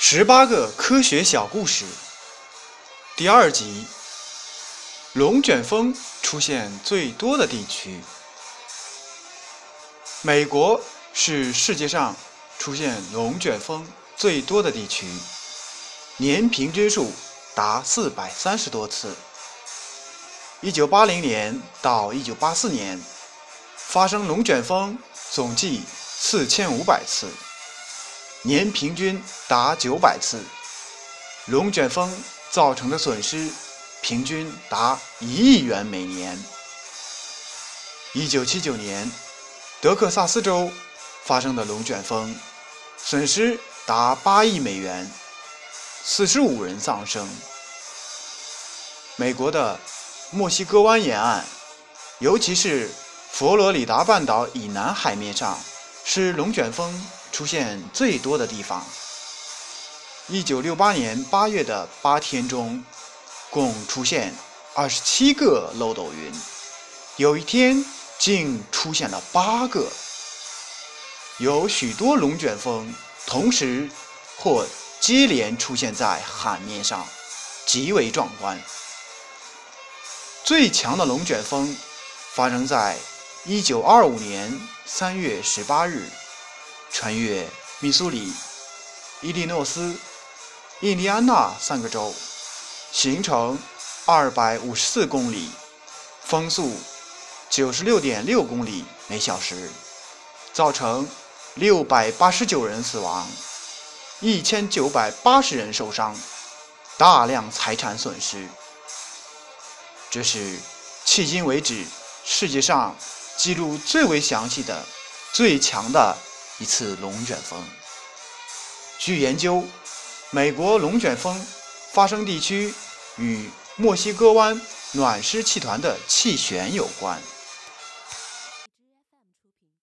十八个科学小故事，第二集：龙卷风出现最多的地区。美国是世界上出现龙卷风最多的地区，年平均数达四百三十多次。一九八零年到一九八四年，发生龙卷风总计四千五百次。年平均达九百次，龙卷风造成的损失平均达一亿元每年。一九七九年，德克萨斯州发生的龙卷风损失达八亿美元，四十五人丧生。美国的墨西哥湾沿岸，尤其是佛罗里达半岛以南海面上，是龙卷风。出现最多的地方。一九六八年八月的八天中，共出现二十七个漏斗云，有一天竟出现了八个。有许多龙卷风同时或接连出现在海面上，极为壮观。最强的龙卷风发生在一九二五年三月十八日。穿越密苏里、伊利诺斯、印第安纳三个州，行程二百五十四公里，风速九十六点六公里每小时，造成六百八十九人死亡，一千九百八十人受伤，大量财产损失。这是迄今为止世界上记录最为详细的、最强的。一次龙卷风。据研究，美国龙卷风发生地区与墨西哥湾暖湿气团的气旋有关。